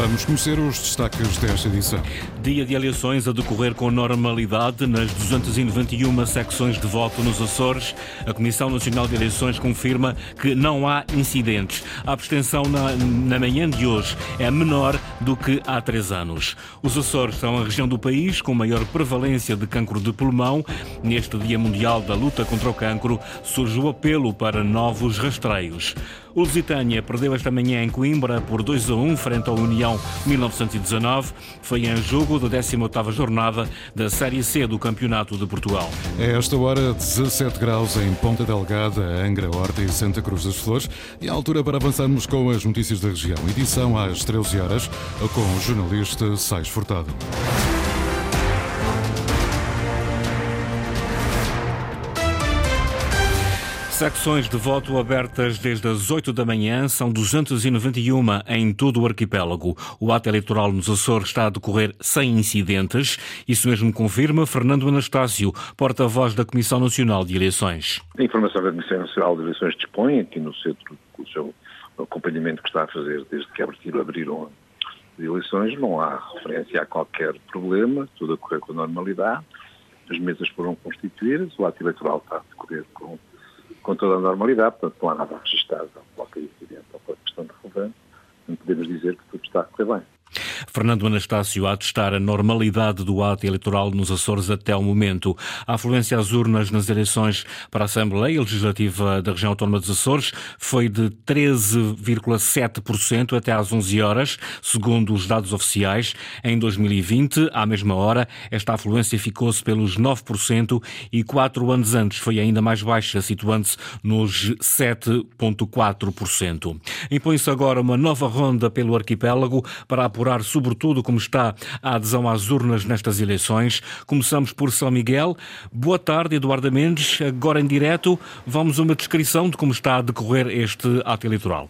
Vamos conhecer os destaques desta edição. Dia de eleições a decorrer com normalidade nas 291 secções de voto nos Açores. A Comissão Nacional de Eleições confirma que não há incidentes. A abstenção na, na manhã de hoje é menor do que há três anos. Os Açores são a região do país com maior prevalência de cancro de pulmão. Neste Dia Mundial da Luta contra o Cancro, surge o apelo para novos rastreios. O Lusitânia perdeu esta manhã em Coimbra por 2 a 1 frente ao União 1919. Foi em jogo da 18ª jornada da Série C do Campeonato de Portugal. É esta hora 17 graus em Ponta Delgada, Angra, Horta e Santa Cruz das Flores e a altura para avançarmos com as notícias da região. Edição às 13 horas com o jornalista Sais Furtado. Secções de voto abertas desde as 8 da manhã são 291 em todo o arquipélago. O ato eleitoral nos Açores está a decorrer sem incidentes. Isso mesmo confirma Fernando Anastácio, porta-voz da Comissão Nacional de Eleições. A informação que a Comissão Nacional de Eleições dispõe aqui no centro do seu acompanhamento que está a fazer desde que abriram as eleições, não há referência a qualquer problema, tudo a correr com normalidade. As mesas foram constituídas, o ato eleitoral está a decorrer com com toda a normalidade, portanto não há nada registado, qualquer incidente ou qualquer questão de relevante, não podemos dizer que tudo está a correr bem. Fernando Anastácio a testar a normalidade do ato eleitoral nos Açores até o momento. A afluência às urnas nas eleições para a Assembleia Legislativa da Região Autónoma dos Açores foi de 13,7% até às 11 horas, segundo os dados oficiais. Em 2020, à mesma hora, esta afluência ficou-se pelos 9% e quatro anos antes foi ainda mais baixa, situando-se nos 7,4%. Impõe-se agora uma nova ronda pelo arquipélago para apurar apurar, sobretudo, como está a adesão às urnas nestas eleições. Começamos por São Miguel. Boa tarde, Eduardo Mendes. Agora em direto, vamos a uma descrição de como está a decorrer este ato eleitoral.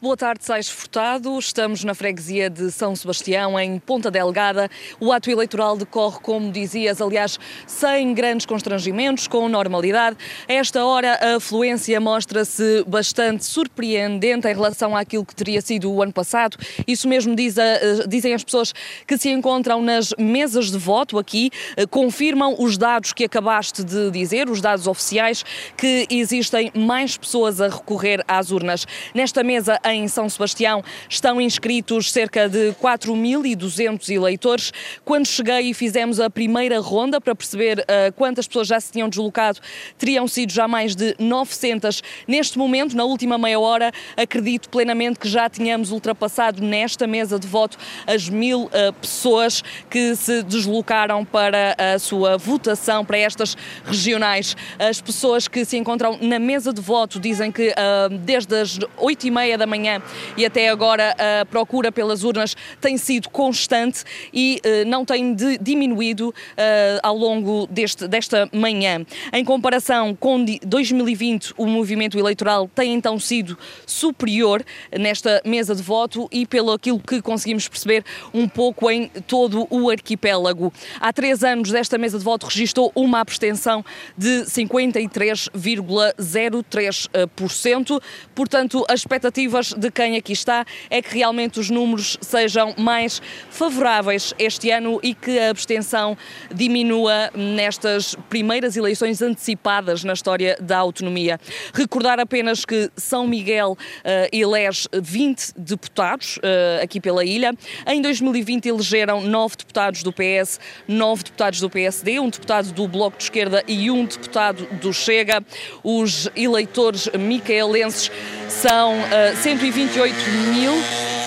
Boa tarde, Sais Furtado. Estamos na freguesia de São Sebastião, em Ponta Delgada. O ato eleitoral decorre, como dizias, aliás, sem grandes constrangimentos, com normalidade. A esta hora, a afluência mostra-se bastante surpreendente em relação àquilo que teria sido o ano passado. Isso mesmo diz a, eh, dizem as pessoas que se encontram nas mesas de voto aqui, eh, confirmam os dados que acabaste de dizer, os dados oficiais, que existem mais pessoas a recorrer às urnas. Nesta mesa, em São Sebastião estão inscritos cerca de 4.200 eleitores. Quando cheguei e fizemos a primeira ronda para perceber uh, quantas pessoas já se tinham deslocado, teriam sido já mais de 900. Neste momento, na última meia hora, acredito plenamente que já tínhamos ultrapassado nesta mesa de voto as mil uh, pessoas que se deslocaram para a sua votação para estas regionais. As pessoas que se encontram na mesa de voto dizem que uh, desde as 8 e meia da manhã manhã e até agora a procura pelas urnas tem sido constante e uh, não tem de, diminuído uh, ao longo deste, desta manhã. Em comparação com 2020, o movimento eleitoral tem então sido superior nesta mesa de voto e pelo aquilo que conseguimos perceber um pouco em todo o arquipélago. Há três anos desta mesa de voto registrou uma abstenção de 53,03%. Portanto, as expectativas de quem aqui está é que realmente os números sejam mais favoráveis este ano e que a abstenção diminua nestas primeiras eleições antecipadas na história da autonomia. Recordar apenas que São Miguel uh, elege 20 deputados uh, aqui pela ilha. Em 2020 elegeram 9 deputados do PS, 9 deputados do PSD, um deputado do Bloco de Esquerda e um deputado do Chega. Os eleitores micaelenses são uh, 128 mil.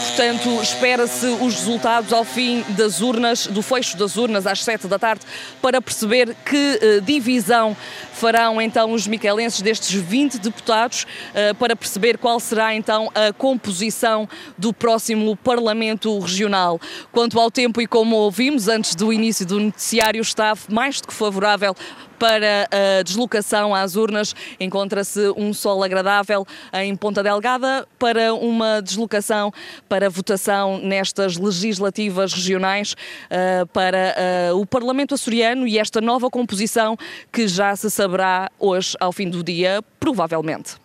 Portanto, espera-se os resultados ao fim das urnas, do fecho das urnas às 7 da tarde, para perceber que uh, divisão farão então os miquelenses destes 20 deputados, uh, para perceber qual será então a composição do próximo Parlamento Regional. Quanto ao tempo, e como ouvimos antes do início do noticiário, está mais do que favorável para a deslocação às urnas. Encontra-se um sol agradável em Ponta Delgada para uma deslocação para votação nestas legislativas regionais uh, para uh, o Parlamento açoriano e esta nova composição que já se saberá hoje ao fim do dia, provavelmente.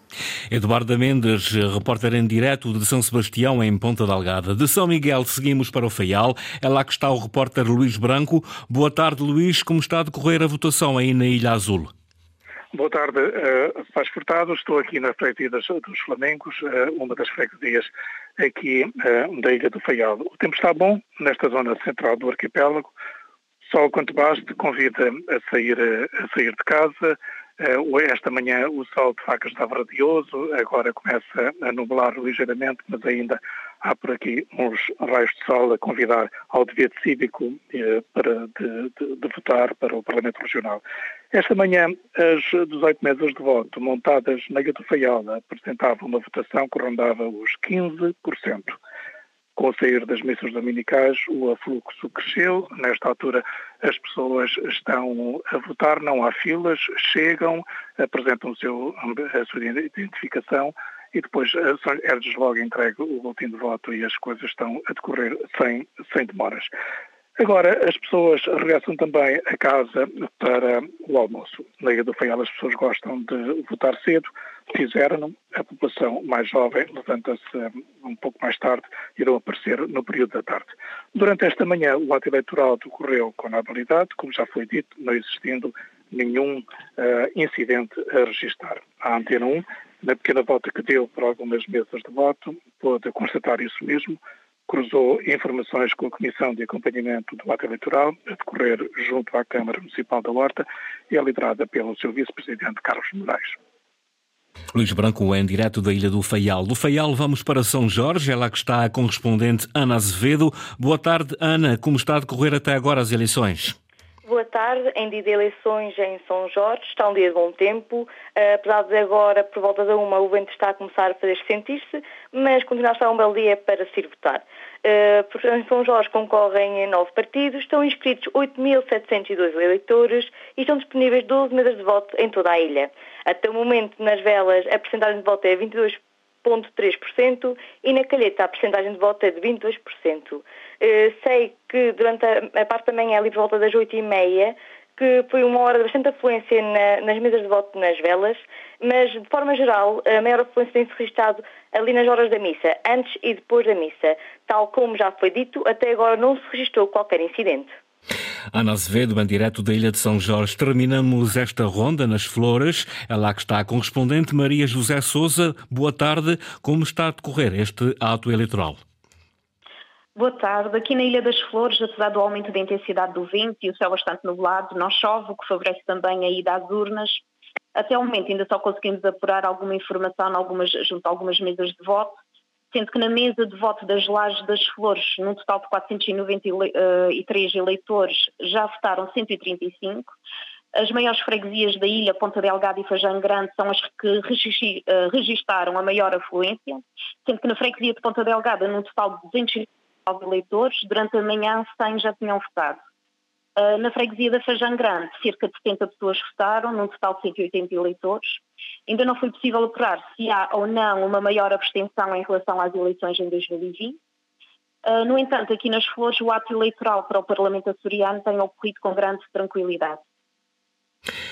Eduardo Mendes, repórter em direto de São Sebastião, em Ponta Delgada. De São Miguel seguimos para o Faial. É lá que está o repórter Luís Branco. Boa tarde, Luís. Como está a decorrer a votação aí na Ilha Azul? Boa tarde, uh, Paz Furtado. Estou aqui na freguesia dos Flamengos, uh, uma das freguesias aqui uh, da Ilha do Faial. O tempo está bom nesta zona central do arquipélago. Sol quanto baste convida a sair, a sair de casa, eh, esta manhã o sol de facto estava radioso, agora começa a nublar ligeiramente, mas ainda há por aqui uns raios de sol a convidar ao dever cívico eh, para de, de, de, votar para o Parlamento Regional. Esta manhã, as 18 mesas de voto montadas na do Faial apresentavam uma votação que rondava os 15%. Com o sair das missas dominicais, o afluxo cresceu. Nesta altura, as pessoas estão a votar, não há filas, chegam, apresentam seu, a sua identificação e depois é-lhes logo entregue o boletim de voto e as coisas estão a decorrer sem, sem demoras. Agora, as pessoas regressam também a casa para o almoço. Na Ilha do Faial as pessoas gostam de votar cedo, fizeram A população mais jovem levanta-se um pouco mais tarde, irão aparecer no período da tarde. Durante esta manhã, o ato eleitoral decorreu com normalidade, como já foi dito, não existindo nenhum uh, incidente a registrar. A Antena 1, na pequena volta que deu por algumas mesas de voto, pôde constatar isso mesmo, cruzou informações com a Comissão de Acompanhamento do Ato Eleitoral, a decorrer junto à Câmara Municipal da Horta, e é liderada pelo seu vice-presidente Carlos Moraes. Luís Branco, em direto da Ilha do Faial. Do Faial vamos para São Jorge, é lá que está a correspondente Ana Azevedo. Boa tarde, Ana. Como está a decorrer até agora as eleições? Boa tarde. Em dia de eleições em São Jorge está um dia de bom tempo. Uh, apesar de agora, por volta da uma, o vento está a começar a fazer sentir-se, mas continua a estar um belo dia para se ir votar. Uh, em São Jorge concorrem nove partidos, estão inscritos 8.702 eleitores e estão disponíveis 12 mesas de voto em toda a ilha. Até o momento, nas velas, a percentagem de voto é 22 0,3% e na Calheta a percentagem de voto é de 22%. Eh, sei que durante a, parte da manhã, ali por volta das 8h30, que foi uma hora de bastante afluência na, nas mesas de voto nas velas, mas de forma geral a maior afluência tem-se registrado ali nas horas da missa, antes e depois da missa. Tal como já foi dito, até agora não se registrou qualquer incidente. Ana Azevedo, em direto da Ilha de São Jorge. Terminamos esta ronda nas Flores. É lá que está a correspondente Maria José Souza. Boa tarde. Como está a decorrer este ato eleitoral? Boa tarde. Aqui na Ilha das Flores, apesar do aumento da intensidade do vento e o céu bastante nublado, não chove, o que favorece também a ida às urnas. Até o momento ainda só conseguimos apurar alguma informação algumas, junto a algumas mesas de voto sendo que na mesa de voto das Lajes das Flores, num total de 493 eleitores, já votaram 135. As maiores freguesias da ilha, Ponta Delgada e Fajão Grande, são as que eh, registaram a maior afluência, sendo que na freguesia de Ponta Delgada, num total de 209 eleitores, durante a manhã 100 já tinham votado. Uh, na freguesia da Fajã Grande, cerca de 70 pessoas votaram, num total de 180 eleitores. Ainda não foi possível apurar se há ou não uma maior abstenção em relação às eleições em 2020. Uh, ah, no entanto, aqui nas Flores, o ato eleitoral para o Parlamento açoriano tem ocorrido com grande tranquilidade.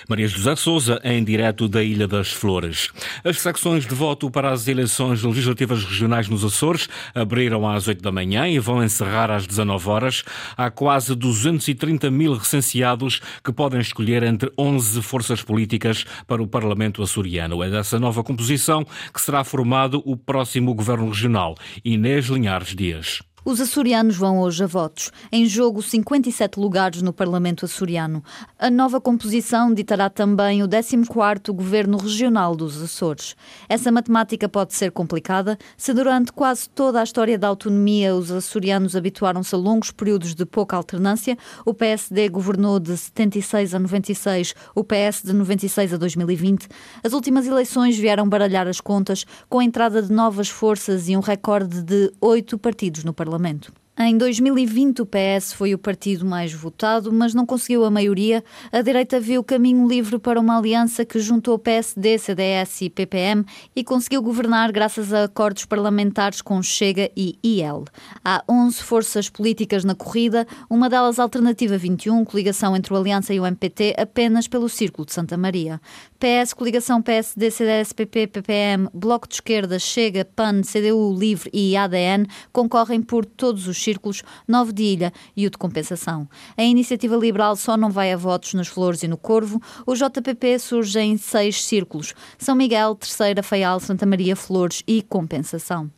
Maria José Souza, em direto da Ilha das Flores. As secções de voto para as eleições legislativas regionais nos Açores abriram às 8 da manhã e vão encerrar às 19 horas. Há quase 230 mil recenseados que podem escolher entre 11 forças políticas para o Parlamento açoriano. É dessa nova composição que será formado o próximo Governo Regional. Inês Linhares Dias. Os açorianos vão hoje a votos. Em jogo, 57 lugares no Parlamento açoriano. A nova composição ditará também o 14º Governo Regional dos Açores. Essa matemática pode ser complicada se durante quase toda a história da autonomia os açorianos habituaram-se a longos períodos de pouca alternância. O PSD governou de 76 a 96, o PS de 96 a 2020. As últimas eleições vieram baralhar as contas com a entrada de novas forças e um recorde de oito partidos no Parlamento. Parlamento. Em 2020, o PS foi o partido mais votado, mas não conseguiu a maioria. A direita viu caminho livre para uma aliança que juntou PSD, CDS e PPM e conseguiu governar graças a acordos parlamentares com Chega e IL. Há 11 forças políticas na corrida, uma delas Alternativa 21, coligação entre o Aliança e o MPT, apenas pelo Círculo de Santa Maria. PS, coligação PSD, CDS, PP, PPM, Bloco de Esquerda, Chega, PAN, CDU, Livre e ADN concorrem por todos os círculos, nove de ilha e o de compensação. A iniciativa liberal só não vai a votos nas Flores e no Corvo. O JPP surge em seis círculos: São Miguel, Terceira, Faial, Santa Maria, Flores e compensação.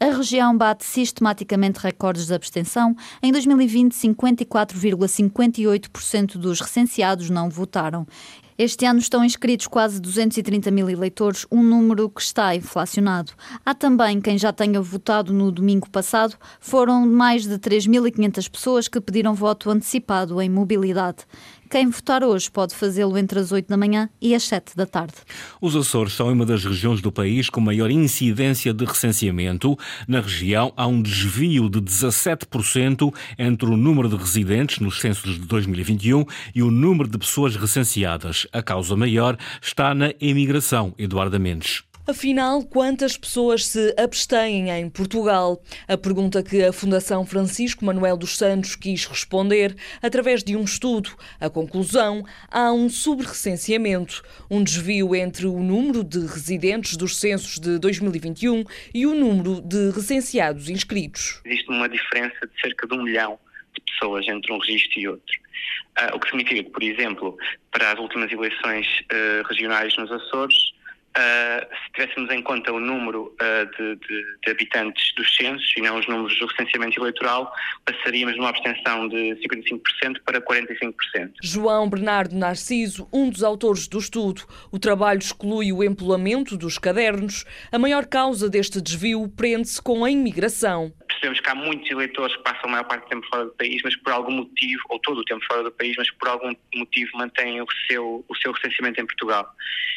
A região bate sistematicamente recordes de abstenção. Em 2020, 54,58% dos recenseados não votaram. Este ano estão inscritos quase 230 mil eleitores, um número que está inflacionado. Há também quem já tenha votado no domingo passado, foram mais de 3.500 pessoas que pediram voto antecipado em mobilidade. Quem votar hoje pode fazê-lo entre as 8 da manhã e as 7 da tarde. Os Açores são uma das regiões do país com maior incidência de recenseamento. Na região há um desvio de 17% entre o número de residentes nos censos de 2021 e o número de pessoas recenseadas. A causa maior está na emigração, Eduardo Mendes. Afinal, quantas pessoas se abstêm em Portugal? A pergunta que a Fundação Francisco Manuel dos Santos quis responder através de um estudo. A conclusão: há um subrecenseamento, um desvio entre o número de residentes dos censos de 2021 e o número de recenseados inscritos. Existe uma diferença de cerca de um milhão de pessoas entre um registro e outro. Uh, o que significa que, por exemplo, para as últimas eleições uh, regionais nos Açores, Uh, tivéssemos em conta o número uh, de, de, de, habitantes dos censos e não os números do recenseamento eleitoral, passaríamos numa abstenção de 55% para 45%. João Bernardo Narciso, um dos autores do estudo, o trabalho exclui o empolamento dos cadernos. A maior causa deste desvio prende-se com a imigração percebemos que há muitos eleitores que passam a maior parte do tempo fora do país, mas por algum motivo, ou todo o tempo fora do país, mas por algum motivo mantêm o seu, o seu recenseamento em Portugal.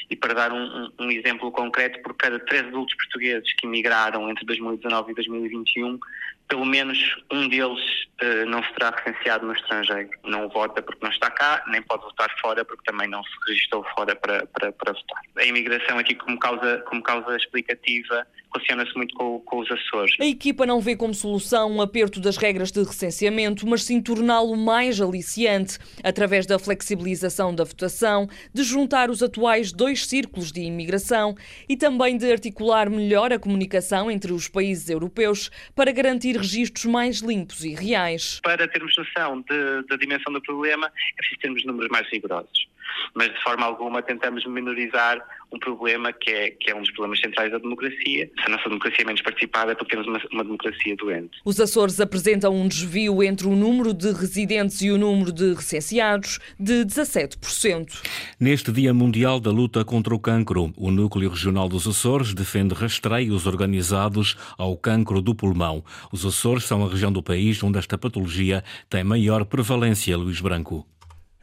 E para dar um, um exemplo concreto, por cada três adultos portugueses que emigraram entre 2019 e 2021, pelo menos um deles uh, não será recenseado no estrangeiro. Não vota porque não está cá, nem pode votar fora porque também não se registrou fora para, para, para votar. A imigração aqui como causa, como causa explicativa relaciona-se muito com, com, os Açores. A equipa não vê como solução um aperto das regras de recenseamento, mas sim torná-lo mais aliciante, através da flexibilização da votação, de juntar os atuais dois círculos de imigração e também de articular melhor a comunicação entre os países europeus para garantir registros mais limpos e reais. Para termos noção da dimensão do problema, é preciso termos números mais rigorosos mas de forma alguma tentamos minorizar um problema que é, que é um dos problemas centrais da democracia. Se a nossa democracia é menos participada é porque temos uma, uma democracia doente. Os Açores apresentam um desvio entre o número de residentes e o número de recenseados de 17%. Neste Dia Mundial da Luta contra o Cancro, o Núcleo Regional dos Açores defende rastreios organizados ao cancro do pulmão. Os Açores são a região do país onde esta patologia tem maior prevalência, Luís Branco.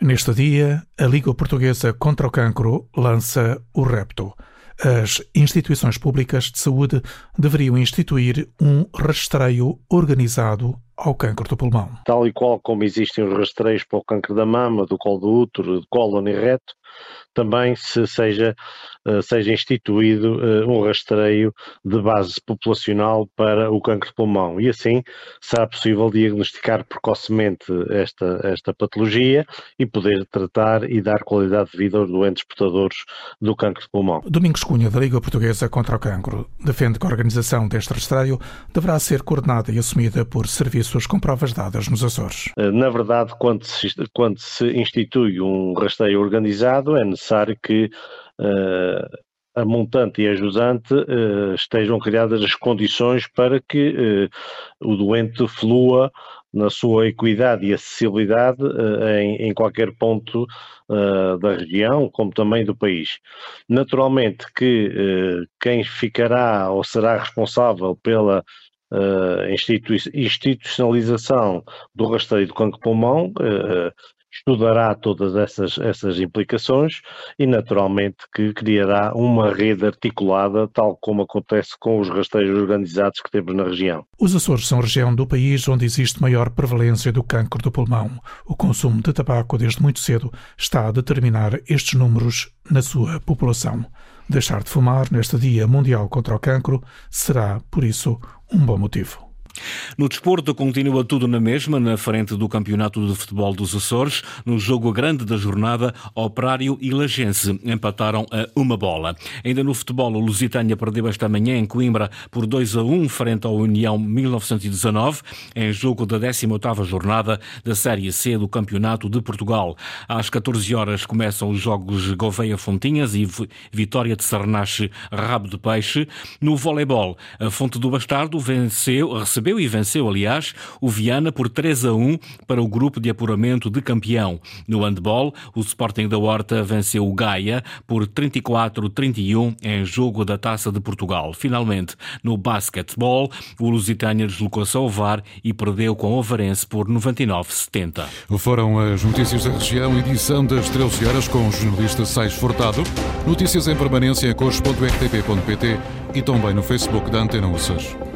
Neste dia, a Liga Portuguesa contra o Cancro lança o Repto. As instituições públicas de saúde deveriam instituir um rastreio organizado ao cancro do pulmão. Tal e qual como existem os rastreios para o cancro da mama, do colo do útero, do colo e reto, também se seja, eh, seja instituído eh, um rastreio de base populacional para o cancro de pulmão e assim será possível diagnosticar precocemente esta, esta patologia e poder tratar e dar qualidade de vida aos doentes portadores do cancro de pulmão. Domingos Cunha, da Liga Portuguesa contra o Cancro, defende que a organização deste rastreio deverá ser coordenada e assumida por serviços com provas dadas nos Açores. Eh, na verdade, quando se, quando se institui um rastreio organizado, é necessário que uh, a montante e a jusante uh, estejam criadas as condições para que uh, o doente flua na sua equidade e acessibilidade em, em, qualquer ponto da região, como também do país. Naturalmente que quem ficará ou será responsável pela institucionalização do rastreio do cancro pulmão estudará todas essas, essas implicações e, naturalmente, que criará uma rede articulada, tal como acontece com os rastreios organizados que temos na região. Os Açores são região do país onde existe maior prevalência do cancro do pulmão. O consumo de tabaco desde muito cedo está a determinar estes números na sua população. Deixar de fumar neste Dia Mundial contra o Cancro será, por isso, um bom motivo. No desporto, continua tudo na mesma, na frente do Campeonato de Futebol dos Açores. No jogo grande da jornada, Operário e Lagense empataram a uma bola. Ainda no futebol, o Lusitânia perdeu esta manhã em Coimbra por 2 a 1 frente ao União 1919, em jogo da 18ª jornada da Série C do Campeonato de Portugal. Às 14 horas começam os jogos Gouveia Fontinhas e Vitória de Sarnache Rabo de Peixe. No voleibol, a Fonte do Bastardo venceu, recebeu recebeu e venceu, aliás, o Viana por 3 a 1 para o grupo de apuramento de campeão. No handball, o Sporting da Horta venceu o Gaia por 34-31 em jogo da Taça de Portugal. Finalmente, no basquetebol, o Lusitânia deslocou-se ao VAR e perdeu com o Avarense por 99-70. Foram as notícias da região, edição das 13 horas com o jornalista Sais Fortado. Notícias em permanência em cores.rtp.pt e também no Facebook da Antena Uças.